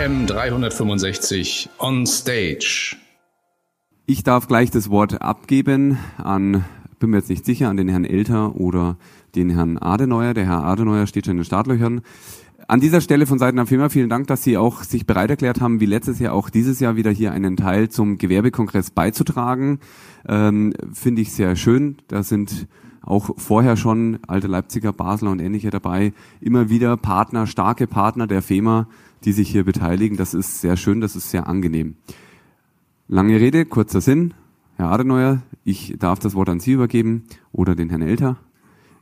AM 365 on Stage. Ich darf gleich das Wort abgeben an, bin mir jetzt nicht sicher, an den Herrn Elter oder den Herrn Adenauer. Der Herr Adenauer steht schon in den Startlöchern. An dieser Stelle von Seiten der Firma vielen Dank, dass Sie auch sich bereit erklärt haben, wie letztes Jahr auch dieses Jahr wieder hier einen Teil zum Gewerbekongress beizutragen. Ähm, Finde ich sehr schön. Da sind auch vorher schon alte Leipziger, Basler und ähnliche dabei. Immer wieder Partner, starke Partner der FEMA, die sich hier beteiligen. Das ist sehr schön, das ist sehr angenehm. Lange Rede, kurzer Sinn. Herr Adenauer, ich darf das Wort an Sie übergeben oder den Herrn Elter.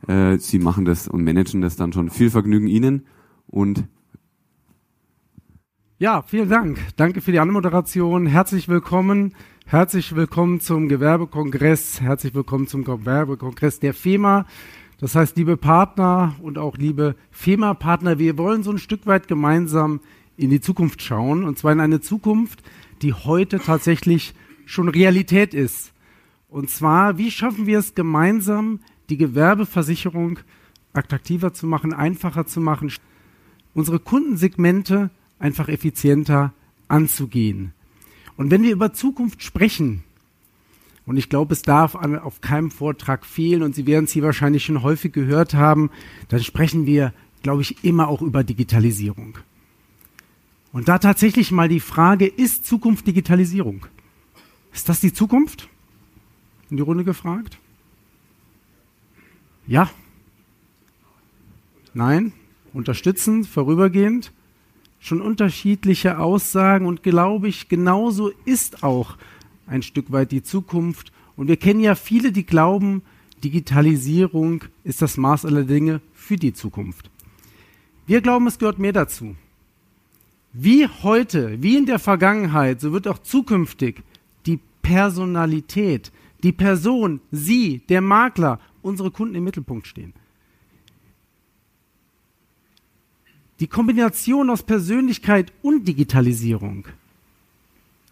Äh, Sie machen das und managen das dann schon. Viel Vergnügen Ihnen und ja, vielen Dank. Danke für die Anmoderation. Herzlich willkommen. Herzlich willkommen zum Gewerbekongress. Herzlich willkommen zum Gewerbekongress der FEMA. Das heißt, liebe Partner und auch liebe FEMA-Partner, wir wollen so ein Stück weit gemeinsam in die Zukunft schauen. Und zwar in eine Zukunft, die heute tatsächlich schon Realität ist. Und zwar, wie schaffen wir es gemeinsam, die Gewerbeversicherung attraktiver zu machen, einfacher zu machen, unsere Kundensegmente einfach effizienter anzugehen. Und wenn wir über Zukunft sprechen, und ich glaube, es darf auf keinem Vortrag fehlen, und Sie werden es hier wahrscheinlich schon häufig gehört haben, dann sprechen wir, glaube ich, immer auch über Digitalisierung. Und da tatsächlich mal die Frage, ist Zukunft Digitalisierung? Ist das die Zukunft? In die Runde gefragt? Ja? Nein? Unterstützen, vorübergehend? Schon unterschiedliche Aussagen und glaube ich, genauso ist auch ein Stück weit die Zukunft. Und wir kennen ja viele, die glauben, Digitalisierung ist das Maß aller Dinge für die Zukunft. Wir glauben, es gehört mehr dazu. Wie heute, wie in der Vergangenheit, so wird auch zukünftig die Personalität, die Person, Sie, der Makler, unsere Kunden im Mittelpunkt stehen. Die Kombination aus Persönlichkeit und Digitalisierung,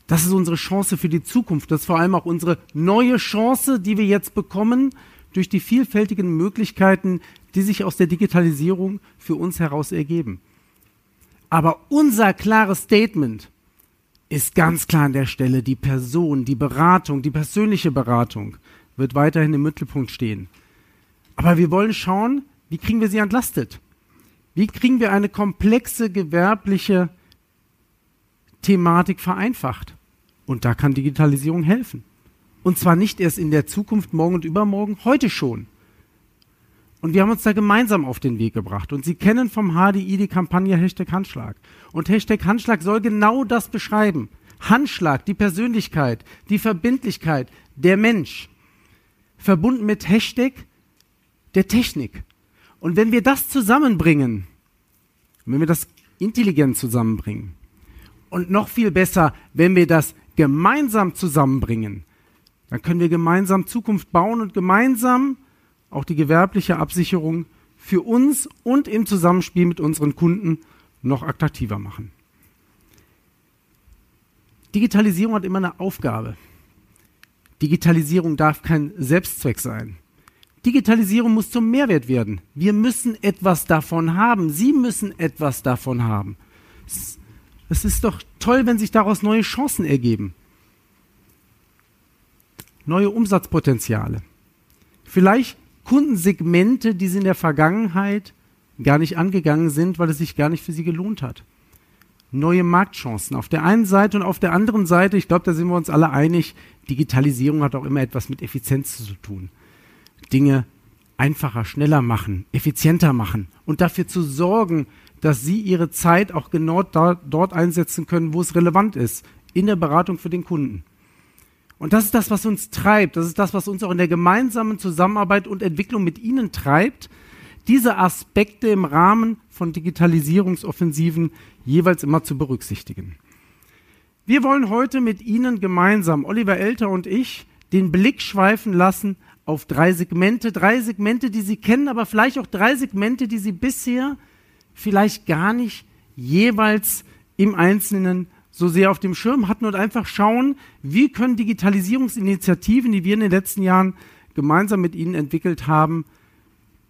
das ist unsere Chance für die Zukunft. Das ist vor allem auch unsere neue Chance, die wir jetzt bekommen durch die vielfältigen Möglichkeiten, die sich aus der Digitalisierung für uns heraus ergeben. Aber unser klares Statement ist ganz klar an der Stelle, die Person, die Beratung, die persönliche Beratung wird weiterhin im Mittelpunkt stehen. Aber wir wollen schauen, wie kriegen wir sie entlastet? Wie kriegen wir eine komplexe gewerbliche Thematik vereinfacht? Und da kann Digitalisierung helfen. Und zwar nicht erst in der Zukunft, morgen und übermorgen, heute schon. Und wir haben uns da gemeinsam auf den Weg gebracht. Und Sie kennen vom HDI die Kampagne Hashtag Handschlag. Und Hashtag Handschlag soll genau das beschreiben. Handschlag, die Persönlichkeit, die Verbindlichkeit, der Mensch. Verbunden mit Hashtag der Technik. Und wenn wir das zusammenbringen, wenn wir das intelligent zusammenbringen, und noch viel besser, wenn wir das gemeinsam zusammenbringen, dann können wir gemeinsam Zukunft bauen und gemeinsam auch die gewerbliche Absicherung für uns und im Zusammenspiel mit unseren Kunden noch attraktiver machen. Digitalisierung hat immer eine Aufgabe. Digitalisierung darf kein Selbstzweck sein. Digitalisierung muss zum Mehrwert werden. Wir müssen etwas davon haben. Sie müssen etwas davon haben. Es ist doch toll, wenn sich daraus neue Chancen ergeben. Neue Umsatzpotenziale. Vielleicht Kundensegmente, die sie in der Vergangenheit gar nicht angegangen sind, weil es sich gar nicht für sie gelohnt hat. Neue Marktchancen auf der einen Seite und auf der anderen Seite, ich glaube, da sind wir uns alle einig, Digitalisierung hat auch immer etwas mit Effizienz zu tun. Dinge einfacher, schneller machen, effizienter machen und dafür zu sorgen, dass sie ihre Zeit auch genau da, dort einsetzen können, wo es relevant ist, in der Beratung für den Kunden. Und das ist das, was uns treibt. Das ist das, was uns auch in der gemeinsamen Zusammenarbeit und Entwicklung mit Ihnen treibt, diese Aspekte im Rahmen von Digitalisierungsoffensiven jeweils immer zu berücksichtigen. Wir wollen heute mit Ihnen gemeinsam, Oliver Elter und ich, den Blick schweifen lassen auf drei Segmente, drei Segmente, die Sie kennen, aber vielleicht auch drei Segmente, die Sie bisher vielleicht gar nicht jeweils im Einzelnen so sehr auf dem Schirm hatten und einfach schauen, wie können Digitalisierungsinitiativen, die wir in den letzten Jahren gemeinsam mit Ihnen entwickelt haben,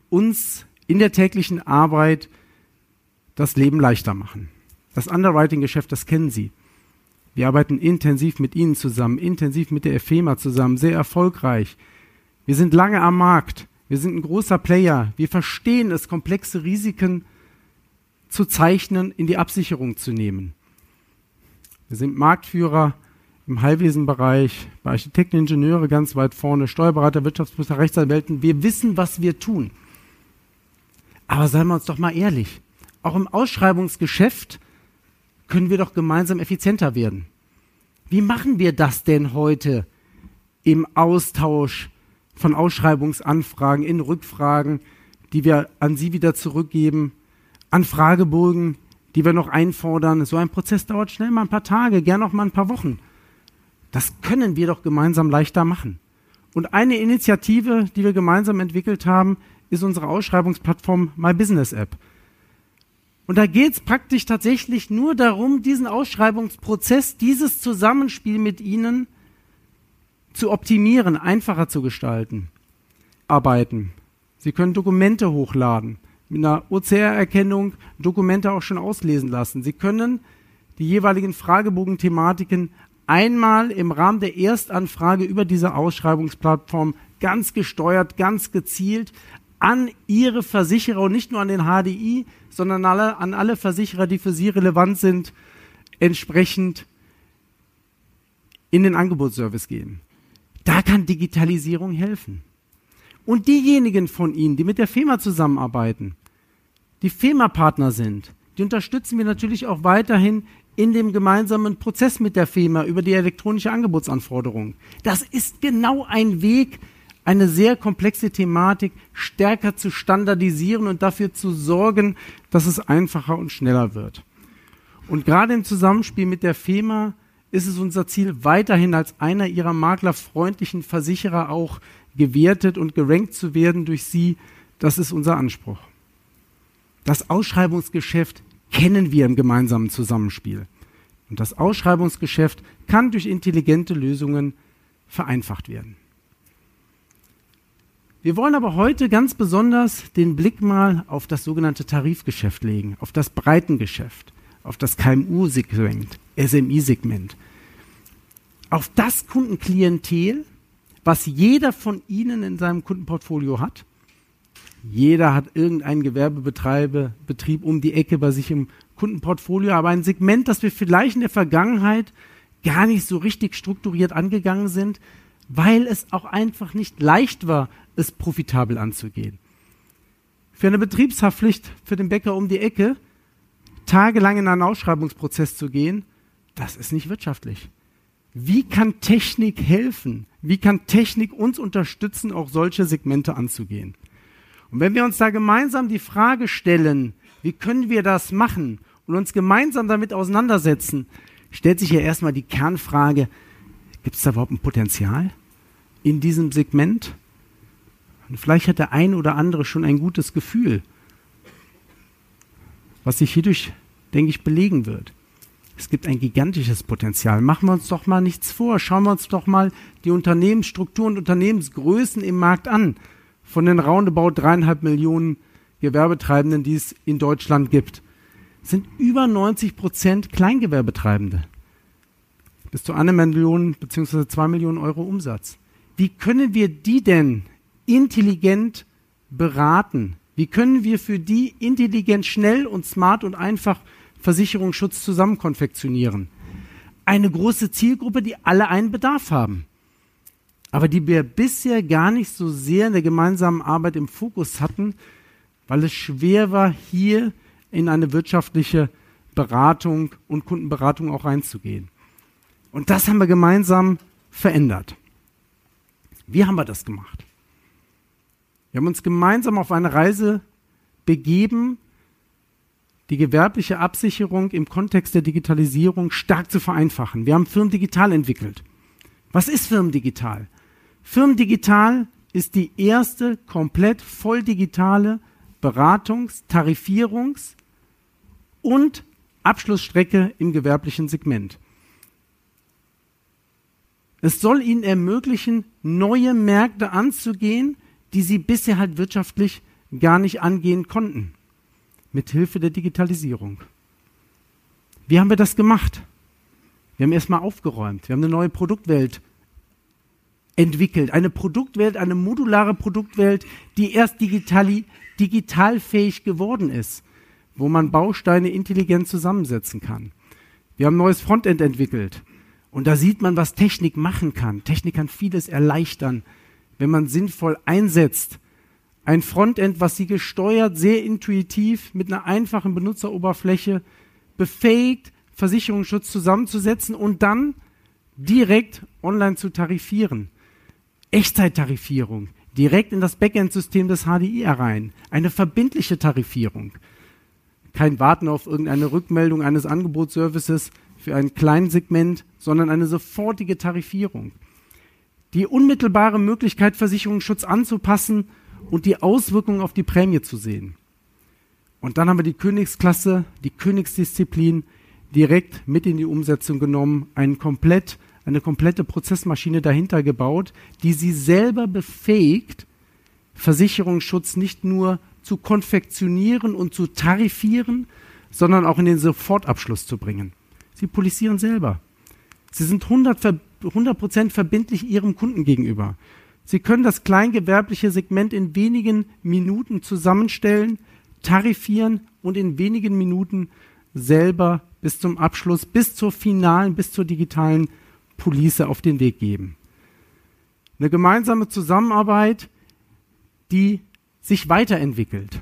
uns in der täglichen Arbeit das Leben leichter machen. Das Underwriting-Geschäft, das kennen Sie. Wir arbeiten intensiv mit Ihnen zusammen, intensiv mit der EFEMA zusammen, sehr erfolgreich. Wir sind lange am Markt. Wir sind ein großer Player. Wir verstehen es, komplexe Risiken zu zeichnen, in die Absicherung zu nehmen. Wir sind Marktführer im Heilwesenbereich, bei Architekten, Ingenieure ganz weit vorne, Steuerberater, Wirtschaftsprüfer, Rechtsanwälten. Wir wissen, was wir tun. Aber seien wir uns doch mal ehrlich. Auch im Ausschreibungsgeschäft können wir doch gemeinsam effizienter werden. Wie machen wir das denn heute im Austausch von Ausschreibungsanfragen in Rückfragen, die wir an Sie wieder zurückgeben, an Fragebogen, die wir noch einfordern? So ein Prozess dauert schnell mal ein paar Tage, gern auch mal ein paar Wochen. Das können wir doch gemeinsam leichter machen. Und eine Initiative, die wir gemeinsam entwickelt haben, ist unsere Ausschreibungsplattform My Business App. Und da geht es praktisch tatsächlich nur darum, diesen Ausschreibungsprozess, dieses Zusammenspiel mit Ihnen zu optimieren, einfacher zu gestalten. Arbeiten. Sie können Dokumente hochladen, mit einer OCR-Erkennung Dokumente auch schon auslesen lassen. Sie können die jeweiligen Fragebogen-Thematiken einmal im Rahmen der Erstanfrage über diese Ausschreibungsplattform ganz gesteuert, ganz gezielt an Ihre Versicherer und nicht nur an den HDI, sondern alle, an alle Versicherer, die für Sie relevant sind, entsprechend in den Angebotsservice gehen. Da kann Digitalisierung helfen. Und diejenigen von Ihnen, die mit der FEMA zusammenarbeiten, die FEMA-Partner sind, die unterstützen wir natürlich auch weiterhin in dem gemeinsamen Prozess mit der FEMA über die elektronische Angebotsanforderung. Das ist genau ein Weg, eine sehr komplexe Thematik stärker zu standardisieren und dafür zu sorgen, dass es einfacher und schneller wird. Und gerade im Zusammenspiel mit der FEMA ist es unser Ziel, weiterhin als einer ihrer maklerfreundlichen Versicherer auch gewertet und gerankt zu werden durch sie. Das ist unser Anspruch. Das Ausschreibungsgeschäft kennen wir im gemeinsamen Zusammenspiel. Und das Ausschreibungsgeschäft kann durch intelligente Lösungen vereinfacht werden. Wir wollen aber heute ganz besonders den Blick mal auf das sogenannte Tarifgeschäft legen, auf das Breitengeschäft, auf das KMU-Segment, SMI-Segment, auf das Kundenklientel, was jeder von Ihnen in seinem Kundenportfolio hat. Jeder hat irgendeinen Gewerbebetrieb um die Ecke bei sich im Kundenportfolio, aber ein Segment, das wir vielleicht in der Vergangenheit gar nicht so richtig strukturiert angegangen sind, weil es auch einfach nicht leicht war, es profitabel anzugehen. Für eine Betriebshaftpflicht für den Bäcker um die Ecke tagelang in einen Ausschreibungsprozess zu gehen, das ist nicht wirtschaftlich. Wie kann Technik helfen? Wie kann Technik uns unterstützen, auch solche Segmente anzugehen? Und wenn wir uns da gemeinsam die Frage stellen, wie können wir das machen und uns gemeinsam damit auseinandersetzen, stellt sich ja erstmal die Kernfrage, gibt es da überhaupt ein Potenzial in diesem Segment? Und vielleicht hat der ein oder andere schon ein gutes Gefühl, was sich hierdurch, denke ich, belegen wird. Es gibt ein gigantisches Potenzial. Machen wir uns doch mal nichts vor. Schauen wir uns doch mal die Unternehmensstrukturen und Unternehmensgrößen im Markt an. Von den roundabout dreieinhalb Millionen Gewerbetreibenden, die es in Deutschland gibt, sind über 90 Prozent Kleingewerbetreibende. Bis zu einer Million bzw. zwei Millionen Euro Umsatz. Wie können wir die denn intelligent beraten? Wie können wir für die intelligent, schnell und smart und einfach Versicherungsschutz zusammen konfektionieren? Eine große Zielgruppe, die alle einen Bedarf haben, aber die wir bisher gar nicht so sehr in der gemeinsamen Arbeit im Fokus hatten, weil es schwer war, hier in eine wirtschaftliche Beratung und Kundenberatung auch reinzugehen. Und das haben wir gemeinsam verändert. Wie haben wir das gemacht? Wir haben uns gemeinsam auf eine Reise begeben, die gewerbliche Absicherung im Kontext der Digitalisierung stark zu vereinfachen. Wir haben Firmendigital entwickelt. Was ist Firmendigital? Firmendigital ist die erste komplett voll digitale Beratungs-, Tarifierungs- und Abschlussstrecke im gewerblichen Segment. Es soll ihnen ermöglichen, neue Märkte anzugehen, die sie bisher halt wirtschaftlich gar nicht angehen konnten, mit Hilfe der Digitalisierung. Wie haben wir das gemacht? Wir haben erstmal aufgeräumt. Wir haben eine neue Produktwelt entwickelt. Eine Produktwelt, eine modulare Produktwelt, die erst digitali digitalfähig geworden ist, wo man Bausteine intelligent zusammensetzen kann. Wir haben ein neues Frontend entwickelt. Und da sieht man, was Technik machen kann. Technik kann vieles erleichtern, wenn man sinnvoll einsetzt. Ein Frontend, was sie gesteuert, sehr intuitiv, mit einer einfachen Benutzeroberfläche befähigt, Versicherungsschutz zusammenzusetzen und dann direkt online zu tarifieren. Echtzeittarifierung, direkt in das Backend-System des HDI herein. Eine verbindliche Tarifierung. Kein Warten auf irgendeine Rückmeldung eines Angebotsservices für ein Kleinsegment, sondern eine sofortige Tarifierung. Die unmittelbare Möglichkeit, Versicherungsschutz anzupassen und die Auswirkungen auf die Prämie zu sehen. Und dann haben wir die Königsklasse, die Königsdisziplin direkt mit in die Umsetzung genommen, einen komplett eine komplette Prozessmaschine dahinter gebaut, die sie selber befähigt, Versicherungsschutz nicht nur zu konfektionieren und zu tarifieren, sondern auch in den Sofortabschluss zu bringen. Sie polisieren selber. Sie sind 100 Prozent verbindlich ihrem Kunden gegenüber. Sie können das kleingewerbliche Segment in wenigen Minuten zusammenstellen, tarifieren und in wenigen Minuten selber bis zum Abschluss, bis zur finalen, bis zur digitalen Police auf den Weg geben. Eine gemeinsame Zusammenarbeit, die sich weiterentwickelt.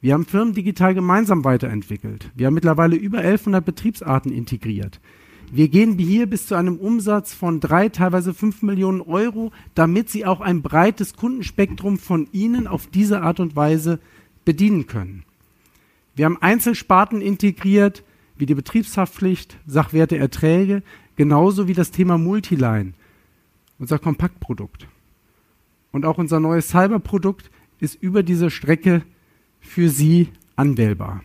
Wir haben Firmen digital gemeinsam weiterentwickelt. Wir haben mittlerweile über 1100 Betriebsarten integriert. Wir gehen hier bis zu einem Umsatz von drei, teilweise fünf Millionen Euro, damit Sie auch ein breites Kundenspektrum von Ihnen auf diese Art und Weise bedienen können. Wir haben Einzelsparten integriert, wie die Betriebshaftpflicht, Sachwerte, Erträge. Genauso wie das Thema Multiline, unser Kompaktprodukt. Und auch unser neues Cyberprodukt ist über diese Strecke für Sie anwählbar.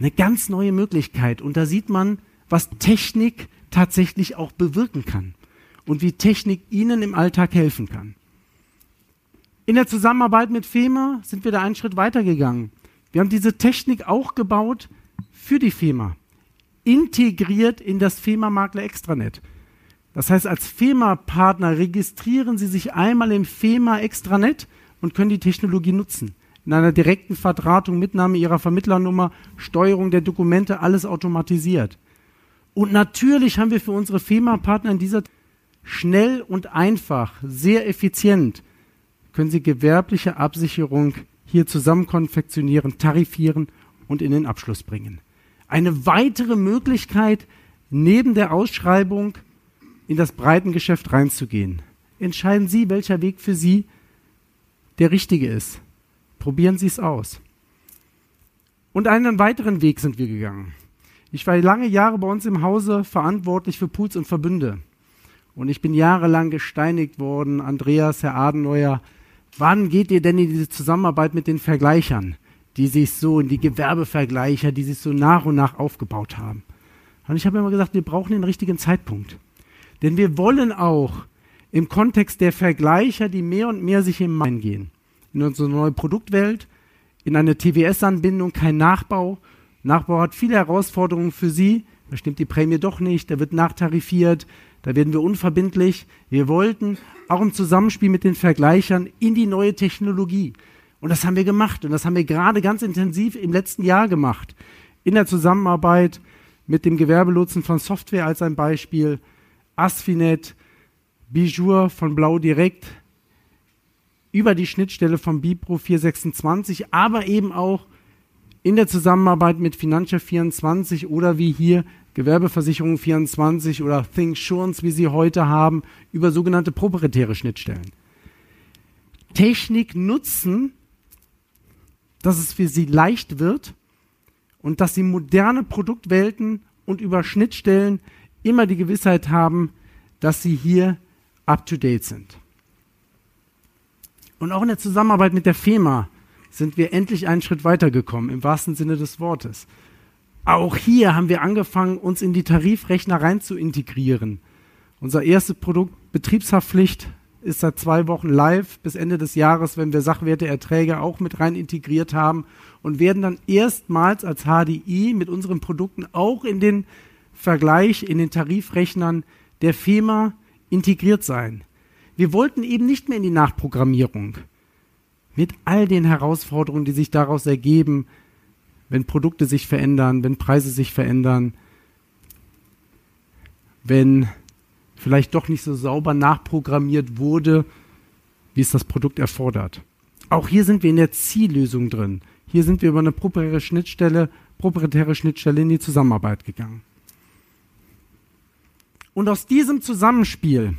Eine ganz neue Möglichkeit. Und da sieht man, was Technik tatsächlich auch bewirken kann und wie Technik Ihnen im Alltag helfen kann. In der Zusammenarbeit mit FEMA sind wir da einen Schritt weitergegangen. Wir haben diese Technik auch gebaut für die FEMA integriert in das FEMA-Makler Extranet. Das heißt, als FEMA-Partner registrieren Sie sich einmal im FEMA Extranet und können die Technologie nutzen. In einer direkten Verdrahtung, Mitnahme Ihrer Vermittlernummer, Steuerung der Dokumente, alles automatisiert. Und natürlich haben wir für unsere FEMA-Partner in dieser schnell und einfach, sehr effizient, können Sie gewerbliche Absicherung hier zusammen konfektionieren, tarifieren und in den Abschluss bringen eine weitere Möglichkeit, neben der Ausschreibung in das Breitengeschäft reinzugehen. Entscheiden Sie, welcher Weg für Sie der richtige ist. Probieren Sie es aus. Und einen weiteren Weg sind wir gegangen. Ich war lange Jahre bei uns im Hause verantwortlich für Pools und Verbünde. Und ich bin jahrelang gesteinigt worden, Andreas, Herr Adenauer, wann geht ihr denn in diese Zusammenarbeit mit den Vergleichern? die sich so in die Gewerbevergleicher, die sich so nach und nach aufgebaut haben. Und ich habe immer gesagt, wir brauchen den richtigen Zeitpunkt. Denn wir wollen auch im Kontext der Vergleicher, die mehr und mehr sich im Main gehen, in unsere neue Produktwelt, in eine TWS-Anbindung, kein Nachbau. Nachbau hat viele Herausforderungen für Sie. Da stimmt die Prämie doch nicht, da wird nachtarifiert, da werden wir unverbindlich. Wir wollten auch im Zusammenspiel mit den Vergleichern in die neue Technologie. Und das haben wir gemacht. Und das haben wir gerade ganz intensiv im letzten Jahr gemacht. In der Zusammenarbeit mit dem Gewerbelotsen von Software als ein Beispiel, Asfinet, Bijour von Blau Direkt, über die Schnittstelle von Bipro 426, aber eben auch in der Zusammenarbeit mit Financia 24 oder wie hier Gewerbeversicherung 24 oder ThinkSurance, wie sie heute haben, über sogenannte proprietäre Schnittstellen. Technik nutzen, dass es für sie leicht wird und dass sie moderne Produktwelten und über Schnittstellen immer die Gewissheit haben, dass sie hier up-to-date sind. Und auch in der Zusammenarbeit mit der FEMA sind wir endlich einen Schritt weitergekommen, im wahrsten Sinne des Wortes. Auch hier haben wir angefangen, uns in die Tarifrechner rein zu integrieren. Unser erstes Produkt Betriebshaftpflicht ist seit zwei Wochen live bis Ende des Jahres, wenn wir Sachwerteerträge auch mit rein integriert haben und werden dann erstmals als HDI mit unseren Produkten auch in den Vergleich, in den Tarifrechnern der FEMA integriert sein. Wir wollten eben nicht mehr in die Nachprogrammierung mit all den Herausforderungen, die sich daraus ergeben, wenn Produkte sich verändern, wenn Preise sich verändern, wenn vielleicht doch nicht so sauber nachprogrammiert wurde, wie es das Produkt erfordert. Auch hier sind wir in der Ziellösung drin. Hier sind wir über eine proprietäre Schnittstelle, proprietäre Schnittstelle in die Zusammenarbeit gegangen. Und aus diesem Zusammenspiel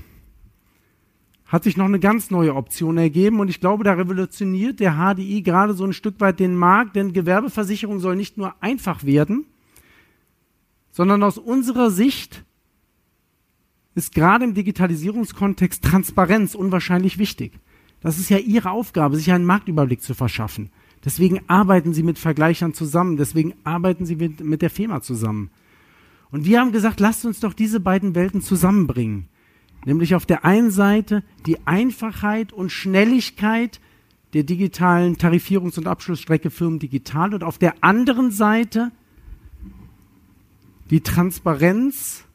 hat sich noch eine ganz neue Option ergeben und ich glaube, da revolutioniert der HDI gerade so ein Stück weit den Markt, denn Gewerbeversicherung soll nicht nur einfach werden, sondern aus unserer Sicht ist gerade im Digitalisierungskontext Transparenz unwahrscheinlich wichtig. Das ist ja Ihre Aufgabe, sich einen Marktüberblick zu verschaffen. Deswegen arbeiten Sie mit Vergleichern zusammen, deswegen arbeiten Sie mit, mit der FEMA zusammen. Und wir haben gesagt, lasst uns doch diese beiden Welten zusammenbringen. Nämlich auf der einen Seite die Einfachheit und Schnelligkeit der digitalen Tarifierungs- und Abschlussstrecke Firmen digital und auf der anderen Seite die Transparenz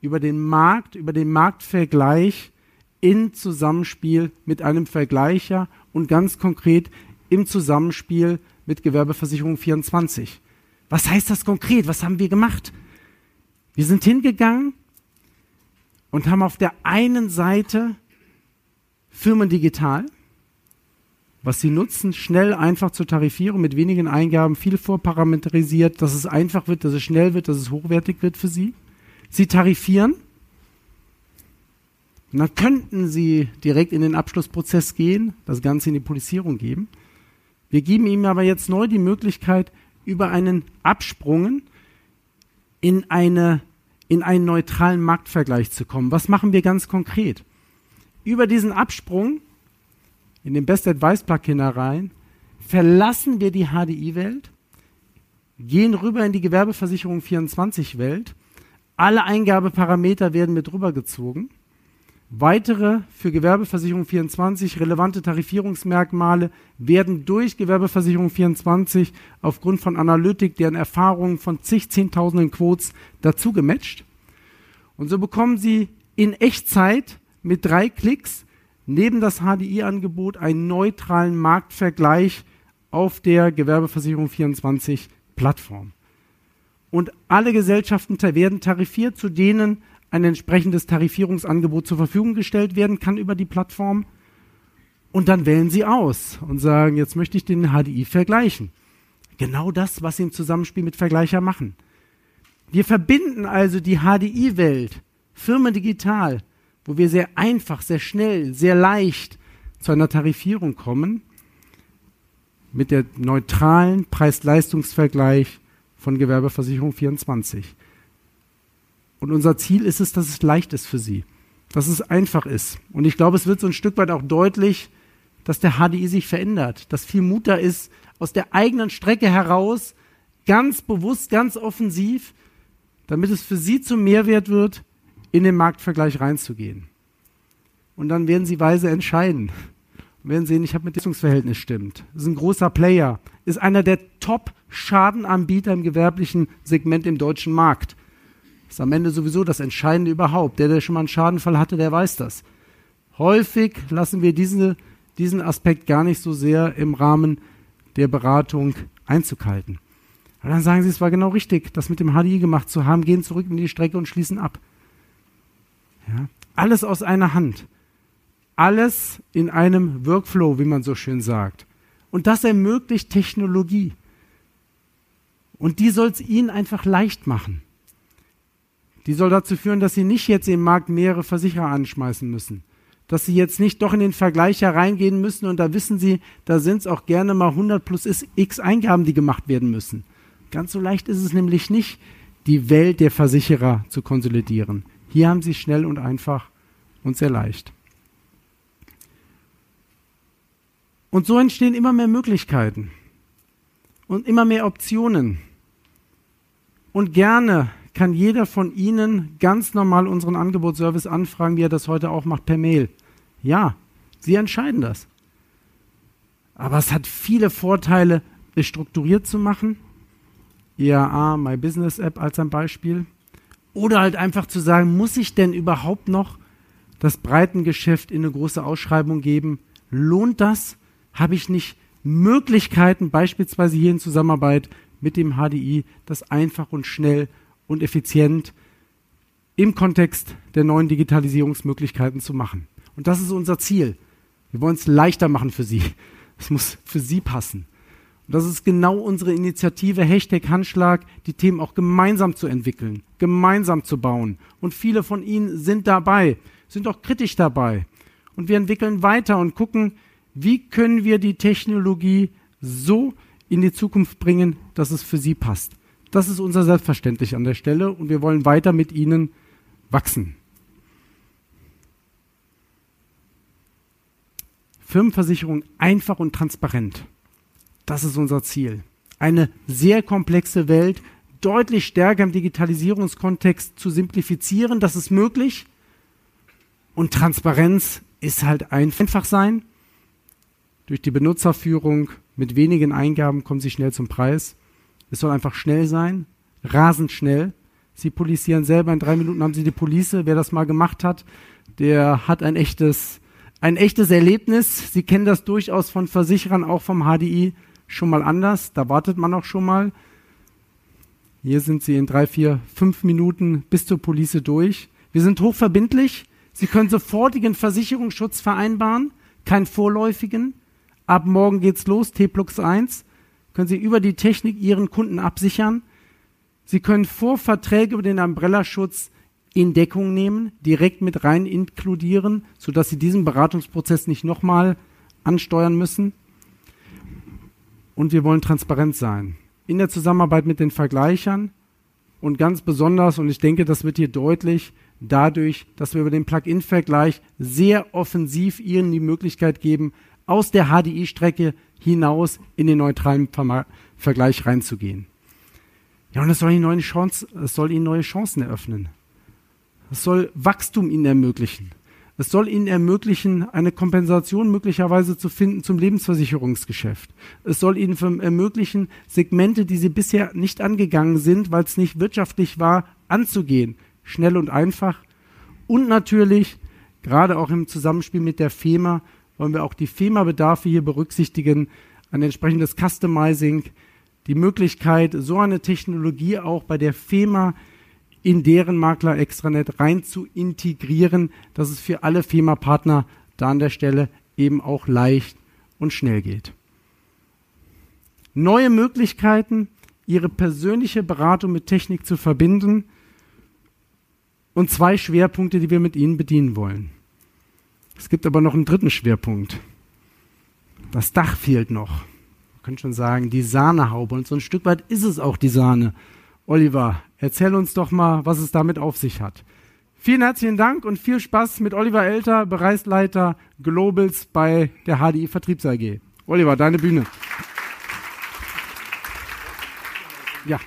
über den Markt, über den Marktvergleich in Zusammenspiel mit einem Vergleicher und ganz konkret im Zusammenspiel mit Gewerbeversicherung 24. Was heißt das konkret? Was haben wir gemacht? Wir sind hingegangen und haben auf der einen Seite Firmen digital, was sie nutzen, schnell, einfach zur Tarifierung, mit wenigen Eingaben, viel vorparametrisiert, dass es einfach wird, dass es schnell wird, dass es hochwertig wird für sie. Sie tarifieren und dann könnten sie direkt in den Abschlussprozess gehen, das Ganze in die Polizierung geben. Wir geben ihm aber jetzt neu die Möglichkeit, über einen Absprungen in eine in einen neutralen Marktvergleich zu kommen. Was machen wir ganz konkret? Über diesen Absprung in den Best Advice Plugin herein verlassen wir die HDI-Welt, gehen rüber in die Gewerbeversicherung 24-Welt. Alle Eingabeparameter werden mit rübergezogen Weitere für Gewerbeversicherung 24 relevante Tarifierungsmerkmale werden durch Gewerbeversicherung 24 aufgrund von Analytik, deren Erfahrungen von zig Zehntausenden Quotes dazu gematcht. Und so bekommen Sie in Echtzeit mit drei Klicks neben das HDI-Angebot einen neutralen Marktvergleich auf der Gewerbeversicherung 24 Plattform. Und alle Gesellschaften werden tarifiert, zu denen ein entsprechendes Tarifierungsangebot zur Verfügung gestellt werden kann über die Plattform. Und dann wählen Sie aus und sagen, jetzt möchte ich den HDI vergleichen. Genau das, was Sie im Zusammenspiel mit Vergleicher machen. Wir verbinden also die HDI-Welt, Firmen digital, wo wir sehr einfach, sehr schnell, sehr leicht zu einer Tarifierung kommen, mit der neutralen Preis-Leistungs-Vergleich von Gewerbeversicherung 24. Und unser Ziel ist es, dass es leicht ist für sie, dass es einfach ist. Und ich glaube, es wird so ein Stück weit auch deutlich, dass der HDI sich verändert, dass viel Mut da ist, aus der eigenen Strecke heraus, ganz bewusst, ganz offensiv, damit es für sie zum Mehrwert wird, in den Marktvergleich reinzugehen. Und dann werden sie weise entscheiden. Und werden sehen, ich habe mit Leistungsverhältnis stimmt. Ist ein großer Player, ist einer der Top-Schadenanbieter im gewerblichen Segment im deutschen Markt. Ist am Ende sowieso das Entscheidende überhaupt. Der, der schon mal einen Schadenfall hatte, der weiß das. Häufig lassen wir diese, diesen Aspekt gar nicht so sehr im Rahmen der Beratung Einzug halten. Und dann sagen sie, es war genau richtig, das mit dem HDI gemacht zu haben, gehen zurück in die Strecke und schließen ab. Ja? Alles aus einer Hand. Alles in einem Workflow, wie man so schön sagt. Und das ermöglicht Technologie. Und die soll es ihnen einfach leicht machen. Die soll dazu führen, dass sie nicht jetzt im Markt mehrere Versicherer anschmeißen müssen. Dass sie jetzt nicht doch in den Vergleich hereingehen müssen und da wissen sie, da sind es auch gerne mal 100 plus x Eingaben, die gemacht werden müssen. Ganz so leicht ist es nämlich nicht, die Welt der Versicherer zu konsolidieren. Hier haben sie schnell und einfach und sehr leicht. Und so entstehen immer mehr Möglichkeiten und immer mehr Optionen. Und gerne kann jeder von Ihnen ganz normal unseren Angebotsservice anfragen, wie er das heute auch macht, per Mail. Ja, Sie entscheiden das. Aber es hat viele Vorteile, es strukturiert zu machen. IAA, My Business App als ein Beispiel. Oder halt einfach zu sagen, muss ich denn überhaupt noch das Breitengeschäft in eine große Ausschreibung geben? Lohnt das? Habe ich nicht Möglichkeiten, beispielsweise hier in Zusammenarbeit mit dem HDI, das einfach und schnell und effizient im Kontext der neuen Digitalisierungsmöglichkeiten zu machen? Und das ist unser Ziel. Wir wollen es leichter machen für Sie. Es muss für Sie passen. Und das ist genau unsere Initiative, Hashtag Handschlag, die Themen auch gemeinsam zu entwickeln, gemeinsam zu bauen. Und viele von Ihnen sind dabei, sind auch kritisch dabei. Und wir entwickeln weiter und gucken, wie können wir die Technologie so in die Zukunft bringen, dass es für Sie passt. Das ist unser Selbstverständlich an der Stelle und wir wollen weiter mit Ihnen wachsen. Firmenversicherung einfach und transparent. Das ist unser Ziel. Eine sehr komplexe Welt deutlich stärker im Digitalisierungskontext zu simplifizieren. Das ist möglich. Und Transparenz ist halt einfach sein. Durch die Benutzerführung mit wenigen Eingaben kommen Sie schnell zum Preis. Es soll einfach schnell sein, rasend schnell. Sie polisieren selber, in drei Minuten haben Sie die Police. Wer das mal gemacht hat, der hat ein echtes ein echtes Erlebnis. Sie kennen das durchaus von Versicherern, auch vom HDI, schon mal anders. Da wartet man auch schon mal. Hier sind Sie in drei, vier, fünf Minuten bis zur Police durch. Wir sind hochverbindlich. Sie können sofortigen Versicherungsschutz vereinbaren, keinen vorläufigen. Ab morgen geht's los, T plus 1. Können Sie über die Technik Ihren Kunden absichern. Sie können Vorverträge über den Umbrella-Schutz in Deckung nehmen, direkt mit rein inkludieren, sodass sie diesen Beratungsprozess nicht nochmal ansteuern müssen. Und wir wollen transparent sein. In der Zusammenarbeit mit den Vergleichern und ganz besonders, und ich denke, das wird hier deutlich, dadurch, dass wir über den Plug-in-Vergleich sehr offensiv ihnen die Möglichkeit geben, aus der HDI-Strecke hinaus in den neutralen Vergleich reinzugehen. Ja, und es soll ihnen soll ihnen neue Chancen eröffnen. Es soll Wachstum ihnen ermöglichen. Es soll ihnen ermöglichen, eine Kompensation möglicherweise zu finden zum Lebensversicherungsgeschäft. Es soll ihnen ermöglichen, Segmente, die sie bisher nicht angegangen sind, weil es nicht wirtschaftlich war, anzugehen. Schnell und einfach. Und natürlich, gerade auch im Zusammenspiel mit der FEMA, wollen wir auch die FEMA-Bedarfe hier berücksichtigen, ein entsprechendes Customizing, die Möglichkeit, so eine Technologie auch bei der FEMA in deren Makler Extranet rein zu integrieren, dass es für alle FEMA-Partner da an der Stelle eben auch leicht und schnell geht. Neue Möglichkeiten, ihre persönliche Beratung mit Technik zu verbinden und zwei Schwerpunkte, die wir mit Ihnen bedienen wollen. Es gibt aber noch einen dritten Schwerpunkt. Das Dach fehlt noch. Man könnte schon sagen, die Sahnehaube. Und so ein Stück weit ist es auch die Sahne. Oliver, erzähl uns doch mal, was es damit auf sich hat. Vielen herzlichen Dank und viel Spaß mit Oliver Elter, Bereichsleiter Globals bei der HDI Vertriebs AG. Oliver, deine Bühne. Ja.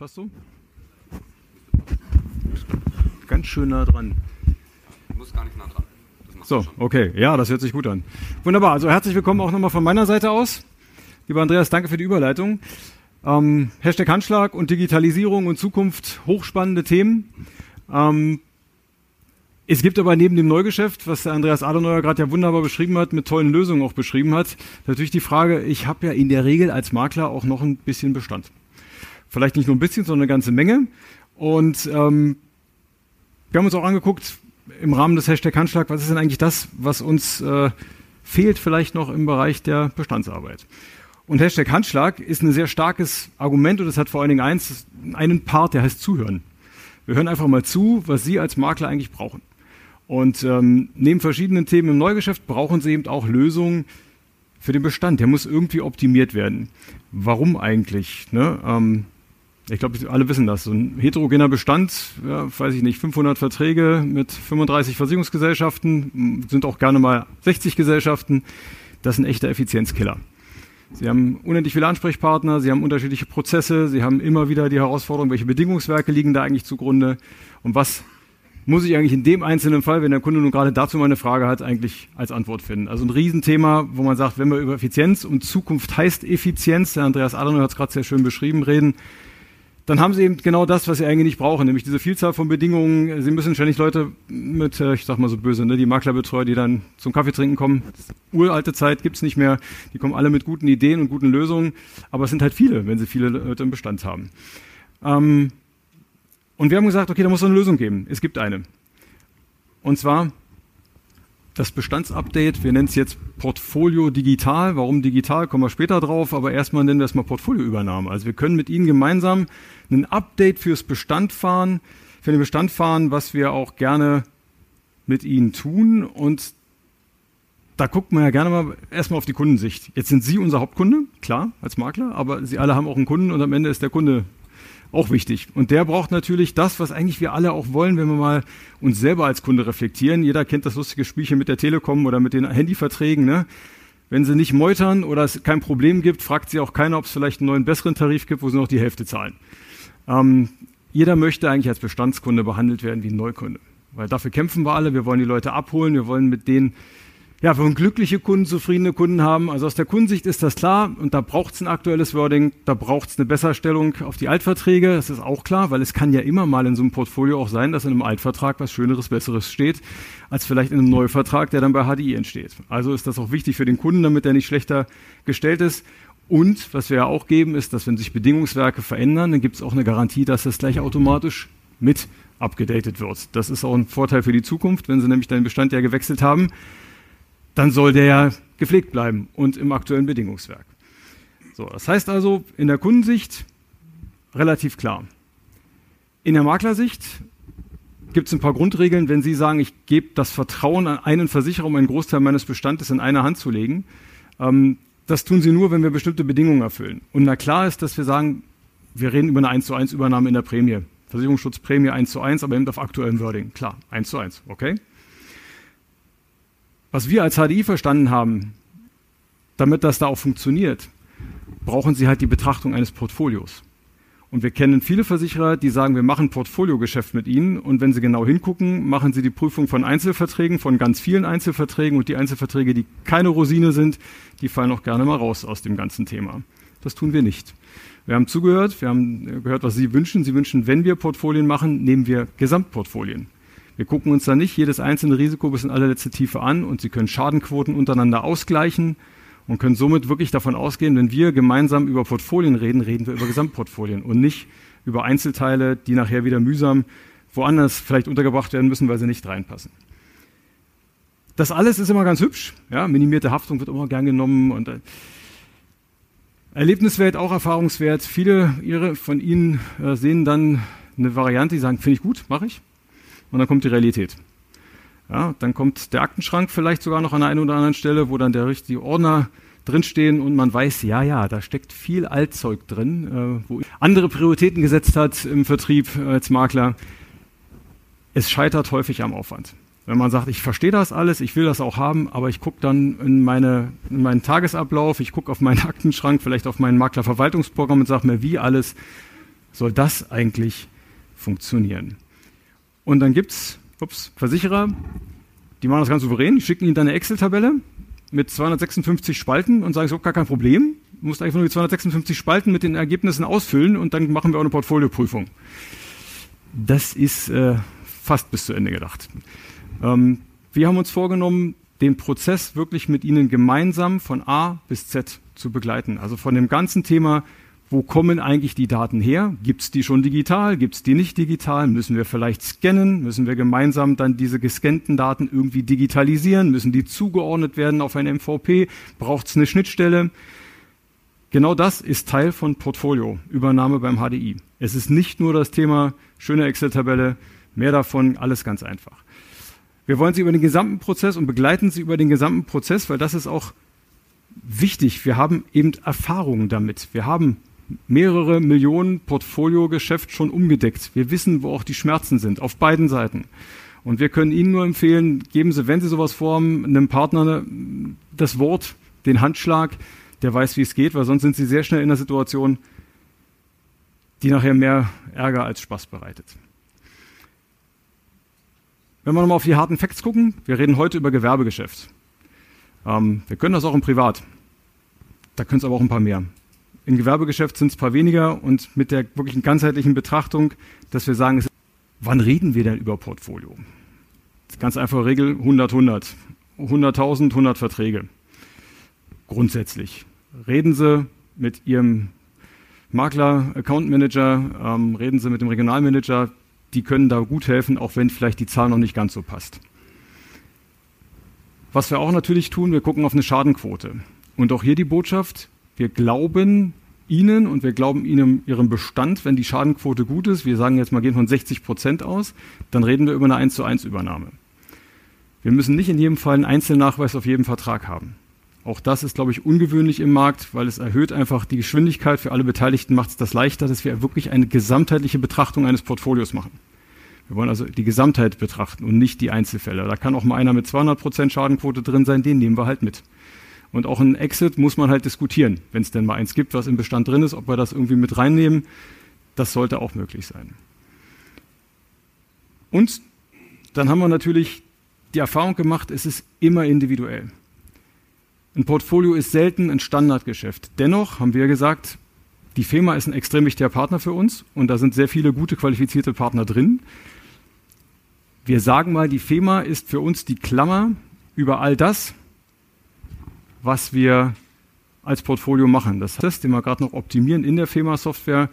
Passt so? Ganz schön nah dran. Muss gar nicht nah dran. So, okay. Ja, das hört sich gut an. Wunderbar. Also herzlich willkommen auch nochmal von meiner Seite aus. Lieber Andreas, danke für die Überleitung. Ähm, Hashtag Handschlag und Digitalisierung und Zukunft, hochspannende Themen. Ähm, es gibt aber neben dem Neugeschäft, was der Andreas Adenauer gerade ja wunderbar beschrieben hat, mit tollen Lösungen auch beschrieben hat, natürlich die Frage, ich habe ja in der Regel als Makler auch noch ein bisschen Bestand. Vielleicht nicht nur ein bisschen, sondern eine ganze Menge. Und ähm, wir haben uns auch angeguckt im Rahmen des Hashtag Handschlag, was ist denn eigentlich das, was uns äh, fehlt vielleicht noch im Bereich der Bestandsarbeit. Und Hashtag Handschlag ist ein sehr starkes Argument und es hat vor allen Dingen eins, einen Part, der heißt Zuhören. Wir hören einfach mal zu, was Sie als Makler eigentlich brauchen. Und ähm, neben verschiedenen Themen im Neugeschäft brauchen Sie eben auch Lösungen für den Bestand. Der muss irgendwie optimiert werden. Warum eigentlich? Ne? Ähm, Ich glaube, alle wissen das. So ein heterogener Bestand, ja, weiß ich nicht, 500 Verträge mit 35 Versicherungsgesellschaften, sind auch gerne mal 60 Gesellschaften. Das ist ein echter Effizienzkiller. Sie haben unendlich viele Ansprechpartner, Sie haben unterschiedliche Prozesse, Sie haben immer wieder die Herausforderung, welche Bedingungswerke liegen da eigentlich zugrunde und was muss ich eigentlich in dem einzelnen Fall, wenn der Kunde nun gerade dazu mal eine Frage hat, eigentlich als Antwort finden. Also ein Riesenthema, wo man sagt, wenn wir über Effizienz und Zukunft heißt Effizienz, der Andreas Adorno hat es gerade sehr schön beschrieben, reden, dann haben sie eben genau das, was sie eigentlich nicht brauchen, nämlich diese Vielzahl von Bedingungen. Sie müssen ständig Leute mit, äh, ich sag mal so böse, ne, die Maklerbetreuer, die dann zum Kaffee trinken kommen. Uralte Zeit gibt's nicht mehr. Die kommen alle mit guten Ideen und guten Lösungen, aber es sind halt viele, wenn sie viele Leute im Bestand haben. Ähm, und wir haben gesagt, okay, da muss es eine Lösung geben. Es gibt eine. Und zwar das Bestandsupdate, wir nennen es jetzt Portfolio digital. Warum digital, kommen wir später drauf, aber erstmal nennen wir es mal Portfolioübernahme. Also wir können mit Ihnen gemeinsam ein Update fürs Bestand fahren, für den Bestand fahren, was wir auch gerne mit Ihnen tun. Und da guckt man ja gerne mal erstmal auf die Kundensicht. Jetzt sind Sie unser Hauptkunde, klar, als Makler, aber Sie alle haben auch einen Kunden und am Ende ist der Kunde auch wichtig. Und der braucht natürlich das, was eigentlich wir alle auch wollen, wenn wir mal uns selber als Kunde reflektieren. Jeder kennt das lustige Spielchen mit der Telekom oder mit den Handyverträgen. Ne? Wenn sie nicht meutern oder es kein Problem gibt, fragt sie auch keiner, ob es vielleicht einen neuen besseren Tarif gibt, wo sie noch die Hälfte zahlen. Ähm, jeder möchte eigentlich als Bestandskunde behandelt werden wie ein Neukunde. Weil dafür kämpfen wir alle. Wir wollen die Leute abholen. Wir wollen mit denen ja, wir wollen glückliche Kunden, zufriedene Kunden haben. Also aus der Kundensicht ist das klar und da braucht es ein aktuelles Wording, da braucht es eine Besserstellung auf die Altverträge, das ist auch klar, weil es kann ja immer mal in so einem Portfolio auch sein, dass in einem Altvertrag was Schöneres, Besseres steht, als vielleicht in einem Neuvertrag, der dann bei HDI entsteht. Also ist das auch wichtig für den Kunden, damit er nicht schlechter gestellt ist. Und was wir ja auch geben, ist, dass wenn sich Bedingungswerke verändern, dann gibt es auch eine Garantie, dass das gleich automatisch mit abgedatet wird. Das ist auch ein Vorteil für die Zukunft, wenn Sie nämlich den Bestand ja gewechselt haben dann soll der ja gepflegt bleiben und im aktuellen Bedingungswerk. So, das heißt also in der Kundensicht relativ klar. In der Maklersicht gibt es ein paar Grundregeln, wenn Sie sagen, ich gebe das Vertrauen an einen Versicherer, um einen Großteil meines Bestandes in eine Hand zu legen. Ähm, das tun Sie nur, wenn wir bestimmte Bedingungen erfüllen. Und na klar ist, dass wir sagen, wir reden über eine 1 zu 1 Übernahme in der Prämie. Versicherungsschutzprämie 1 zu 1, aber eben auf aktuellem Wording. Klar, 1 zu 1, okay? Was wir als HDI verstanden haben, damit das da auch funktioniert, brauchen Sie halt die Betrachtung eines Portfolios. Und wir kennen viele Versicherer, die sagen, wir machen Portfoliogeschäft mit Ihnen. Und wenn Sie genau hingucken, machen Sie die Prüfung von Einzelverträgen, von ganz vielen Einzelverträgen. Und die Einzelverträge, die keine Rosine sind, die fallen auch gerne mal raus aus dem ganzen Thema. Das tun wir nicht. Wir haben zugehört, wir haben gehört, was Sie wünschen. Sie wünschen, wenn wir Portfolien machen, nehmen wir Gesamtportfolien. Wir gucken uns da nicht jedes einzelne Risiko bis in allerletzte Tiefe an und Sie können Schadenquoten untereinander ausgleichen und können somit wirklich davon ausgehen, wenn wir gemeinsam über Portfolien reden, reden wir über Gesamtportfolien und nicht über Einzelteile, die nachher wieder mühsam woanders vielleicht untergebracht werden müssen, weil sie nicht reinpassen. Das alles ist immer ganz hübsch. Ja, minimierte Haftung wird immer gern genommen und äh, Erlebniswert, auch Erfahrungswert. Viele ihre, von Ihnen äh, sehen dann eine Variante, die sagen, finde ich gut, mache ich und dann kommt die Realität. Ja, dann kommt der Aktenschrank vielleicht sogar noch an einer oder anderen Stelle, wo dann der richtige Ordner drinstehen und man weiß, ja, ja, da steckt viel Altzeug drin, äh, wo andere Prioritäten gesetzt hat im Vertrieb als Makler. Es scheitert häufig am Aufwand. Wenn man sagt, ich verstehe das alles, ich will das auch haben, aber ich gucke dann in, meine, in meinen Tagesablauf, ich gucke auf meinen Aktenschrank, vielleicht auf mein Maklerverwaltungsprogramm und sage mir, wie alles soll das eigentlich funktionieren. Und dann gibt es Versicherer, die machen das ganz souverän, die schicken ihnen dann eine Excel-Tabelle mit 256 Spalten und sagen, es ist gar kein Problem. Du musst einfach nur die 256 Spalten mit den Ergebnissen ausfüllen und dann machen wir auch eine Portfolioprüfung. Das ist äh, fast bis zu Ende gedacht. Ähm, wir haben uns vorgenommen, den Prozess wirklich mit Ihnen gemeinsam von A bis Z zu begleiten. Also von dem ganzen Thema wo kommen eigentlich die Daten her? Gibt es die schon digital? Gibt es die nicht digital? Müssen wir vielleicht scannen? Müssen wir gemeinsam dann diese gescannten Daten irgendwie digitalisieren? Müssen die zugeordnet werden auf ein MVP? Braucht es eine Schnittstelle? Genau das ist Teil von Portfolio, Übernahme beim HDI. Es ist nicht nur das Thema schöne Excel-Tabelle, mehr davon, alles ganz einfach. Wir wollen Sie über den gesamten Prozess und begleiten Sie über den gesamten Prozess, weil das ist auch wichtig. Wir haben eben Erfahrungen damit. Wir haben mehrere Millionen Portfoliogeschäft schon umgedeckt. Wir wissen, wo auch die Schmerzen sind, auf beiden Seiten. Und wir können Ihnen nur empfehlen, geben Sie, wenn Sie sowas vorhaben, einem Partner das Wort, den Handschlag, der weiß, wie es geht, weil sonst sind Sie sehr schnell in einer Situation, die nachher mehr Ärger als Spaß bereitet. Wenn wir nochmal auf die harten Facts gucken, wir reden heute über Gewerbegeschäft. Ähm, wir können das auch im Privat. Da können es aber auch ein paar mehr. Im Gewerbegeschäft sind es ein paar weniger und mit der wirklichen ganzheitlichen Betrachtung, dass wir sagen, wann reden wir denn über Portfolio? Ganz einfache Regel, 100, 100. 100.000, 100 Verträge. Grundsätzlich. Reden Sie mit Ihrem Makler, Account Manager, ähm, reden Sie mit dem Regionalmanager, die können da gut helfen, auch wenn vielleicht die Zahl noch nicht ganz so passt. Was wir auch natürlich tun, wir gucken auf eine Schadenquote. Und auch hier die Botschaft, wir glauben Ihnen und wir glauben Ihnen Ihrem Bestand, wenn die Schadenquote gut ist, wir sagen jetzt mal, gehen von 60 Prozent aus, dann reden wir über eine 1 zu 1 Übernahme. Wir müssen nicht in jedem Fall einen Einzelnachweis auf jedem Vertrag haben. Auch das ist, glaube ich, ungewöhnlich im Markt, weil es erhöht einfach die Geschwindigkeit für alle Beteiligten, macht es das leichter, dass wir wirklich eine gesamtheitliche Betrachtung eines Portfolios machen. Wir wollen also die Gesamtheit betrachten und nicht die Einzelfälle. Da kann auch mal einer mit 200 Prozent Schadenquote drin sein, den nehmen wir halt mit. Und auch ein Exit muss man halt diskutieren, wenn es denn mal eins gibt, was im Bestand drin ist, ob wir das irgendwie mit reinnehmen. Das sollte auch möglich sein. Und dann haben wir natürlich die Erfahrung gemacht, es ist immer individuell. Ein Portfolio ist selten ein Standardgeschäft. Dennoch haben wir gesagt, die FEMA ist ein extrem wichtiger Partner für uns und da sind sehr viele gute, qualifizierte Partner drin. Wir sagen mal, die FEMA ist für uns die Klammer über all das, was wir als Portfolio machen. Das heißt, den wir gerade noch optimieren in der FEMA-Software,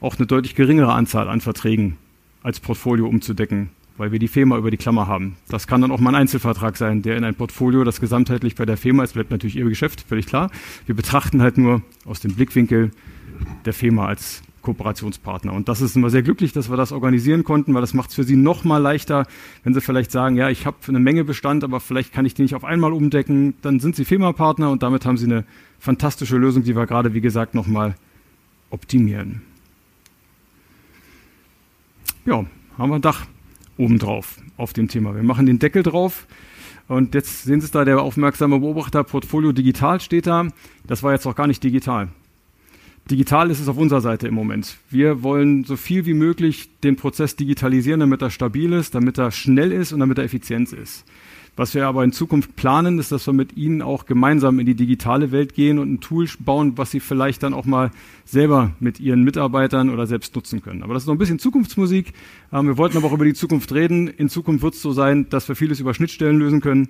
auch eine deutlich geringere Anzahl an Verträgen als Portfolio umzudecken weil wir die FEMA über die Klammer haben. Das kann dann auch mal ein Einzelvertrag sein, der in ein Portfolio, das gesamtheitlich bei der FEMA ist, bleibt natürlich ihr Geschäft, völlig klar. Wir betrachten halt nur aus dem Blickwinkel der FEMA als Kooperationspartner. Und das ist immer sehr glücklich, dass wir das organisieren konnten, weil das macht es für Sie noch mal leichter, wenn Sie vielleicht sagen, ja, ich habe eine Menge Bestand, aber vielleicht kann ich die nicht auf einmal umdecken. Dann sind Sie FEMA-Partner und damit haben Sie eine fantastische Lösung, die wir gerade, wie gesagt, noch mal optimieren. Ja, haben wir ein Dach obendrauf auf dem Thema. Wir machen den Deckel drauf. Und jetzt sehen Sie es da, der aufmerksame Beobachter, Portfolio digital steht da. Das war jetzt auch gar nicht digital. Digital ist es auf unserer Seite im Moment. Wir wollen so viel wie möglich den Prozess digitalisieren, damit er stabil ist, damit er schnell ist und damit er effizient ist. Was wir aber in Zukunft planen, ist, dass wir mit Ihnen auch gemeinsam in die digitale Welt gehen und ein Tool bauen, was Sie vielleicht dann auch mal selber mit Ihren Mitarbeitern oder selbst nutzen können. Aber das ist noch ein bisschen Zukunftsmusik. Ähm, wir wollten aber auch über die Zukunft reden. In Zukunft wird es so sein, dass wir vieles über Schnittstellen lösen können.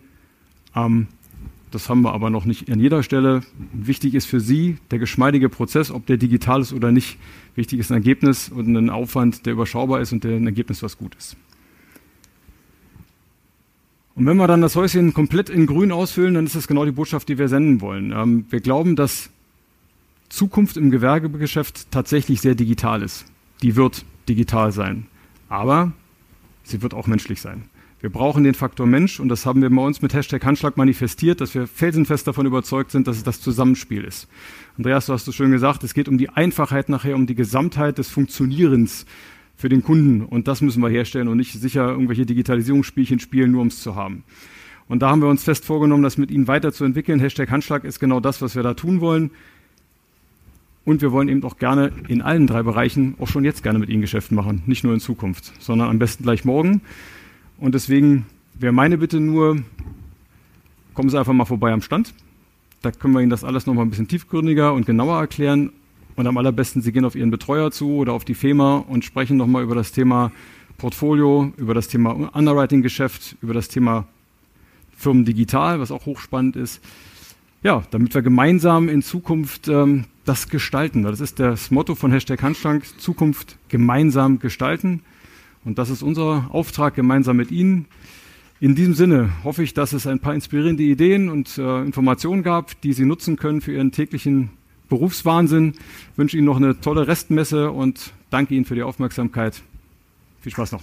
Das haben wir aber noch nicht an jeder Stelle. Wichtig ist für Sie der geschmeidige Prozess, ob der digital ist oder nicht. Wichtig ist ein Ergebnis und ein Aufwand, der überschaubar ist und der ein Ergebnis, was gut ist. Und wenn wir dann das Häuschen komplett in grün ausfüllen, dann ist das genau die Botschaft, die wir senden wollen. Ähm, wir glauben, dass Zukunft im Gewerbegeschäft tatsächlich sehr digital ist. Die wird digital sein. Aber sie wird auch menschlich sein. Wir brauchen den Faktor Mensch und das haben wir bei uns mit Hashtag Handschlag manifestiert, dass wir felsenfest davon überzeugt sind, dass es das Zusammenspiel ist. Andreas, du hast es schön gesagt, es geht um die Einfachheit nachher, um die Gesamtheit des Funktionierens für den Kunden. Und das müssen wir herstellen und nicht sicher irgendwelche Digitalisierungsspielchen spielen, nur um es zu haben. Und da haben wir uns fest vorgenommen, das mit Ihnen weiterzuentwickeln. Hashtag Handschlag ist genau das, was wir da tun wollen. Und wir wollen eben auch gerne in allen drei Bereichen auch schon jetzt gerne mit Ihnen Geschäft machen. Nicht nur in Zukunft, sondern am besten gleich morgen. Und deswegen wäre meine Bitte nur, kommen Sie einfach mal vorbei am Stand. Da können wir Ihnen das alles nochmal ein bisschen tiefgründiger und genauer erklären. Und am allerbesten, Sie gehen auf Ihren Betreuer zu oder auf die FEMA und sprechen nochmal über das Thema Portfolio, über das Thema Underwriting-Geschäft, über das Thema Firmen digital, was auch hochspannend ist. Ja, damit wir gemeinsam in Zukunft ähm, das gestalten. Das ist das Motto von Hashtag Handschlag, Zukunft gemeinsam gestalten. Und das ist unser Auftrag gemeinsam mit Ihnen. In diesem Sinne hoffe ich, dass es ein paar inspirierende Ideen und äh, Informationen gab, die Sie nutzen können für Ihren täglichen Berufswahnsinn. Ich wünsche Ihnen noch eine tolle Restmesse und danke Ihnen für die Aufmerksamkeit. Viel Spaß noch.